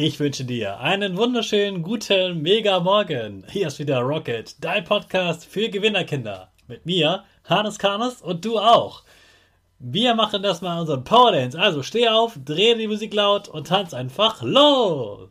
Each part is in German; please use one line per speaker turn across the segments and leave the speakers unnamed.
Ich wünsche dir einen wunderschönen guten Mega Morgen. Hier ist wieder Rocket, dein Podcast für Gewinnerkinder. Mit mir, Hannes Karnes und du auch. Wir machen das mal unseren Power Dance. Also steh auf, dreh die Musik laut und tanz einfach los.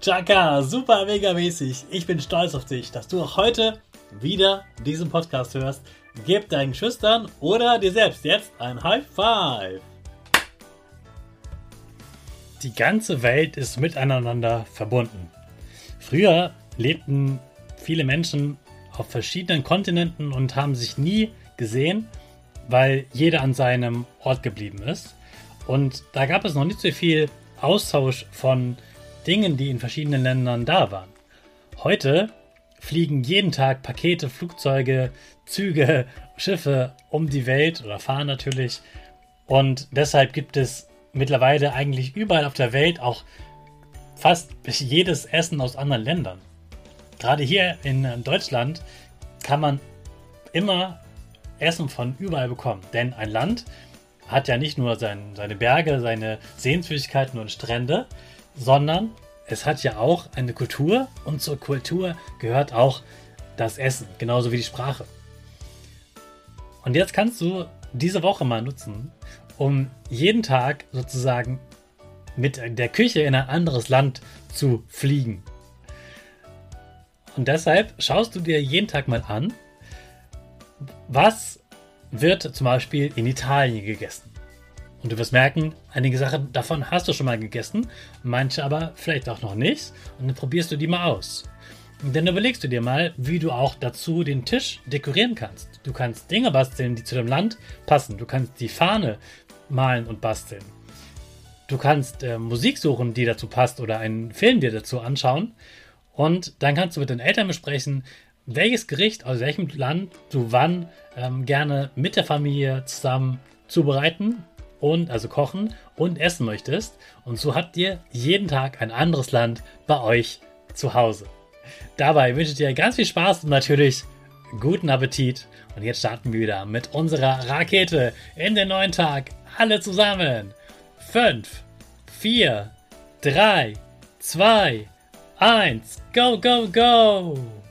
Chaka, super mega mäßig. Ich bin stolz auf dich, dass du auch heute wieder diesen Podcast hörst. Gib deinen Schüchtern oder dir selbst jetzt ein High Five. Die ganze Welt ist miteinander verbunden. Früher lebten viele Menschen auf verschiedenen Kontinenten und haben sich nie gesehen weil jeder an seinem Ort geblieben ist. Und da gab es noch nicht so viel Austausch von Dingen, die in verschiedenen Ländern da waren. Heute fliegen jeden Tag Pakete, Flugzeuge, Züge, Schiffe um die Welt oder fahren natürlich. Und deshalb gibt es mittlerweile eigentlich überall auf der Welt auch fast jedes Essen aus anderen Ländern. Gerade hier in Deutschland kann man immer Essen von überall bekommen. Denn ein Land hat ja nicht nur sein, seine Berge, seine Sehenswürdigkeiten und Strände, sondern es hat ja auch eine Kultur und zur Kultur gehört auch das Essen, genauso wie die Sprache. Und jetzt kannst du diese Woche mal nutzen, um jeden Tag sozusagen mit der Küche in ein anderes Land zu fliegen. Und deshalb schaust du dir jeden Tag mal an, was wird zum Beispiel in Italien gegessen? Und du wirst merken, einige Sachen davon hast du schon mal gegessen, manche aber vielleicht auch noch nicht. Und dann probierst du die mal aus. Und dann überlegst du dir mal, wie du auch dazu den Tisch dekorieren kannst. Du kannst Dinge basteln, die zu dem Land passen. Du kannst die Fahne malen und basteln. Du kannst äh, Musik suchen, die dazu passt oder einen Film dir dazu anschauen. Und dann kannst du mit den Eltern besprechen, welches Gericht aus welchem Land du wann ähm, gerne mit der Familie zusammen zubereiten und also kochen und essen möchtest. Und so habt ihr jeden Tag ein anderes Land bei euch zu Hause. Dabei wünsche ich dir ganz viel Spaß und natürlich guten Appetit. Und jetzt starten wir wieder mit unserer Rakete in den neuen Tag. Alle zusammen. 5, 4, 3, 2, 1, go, go, go!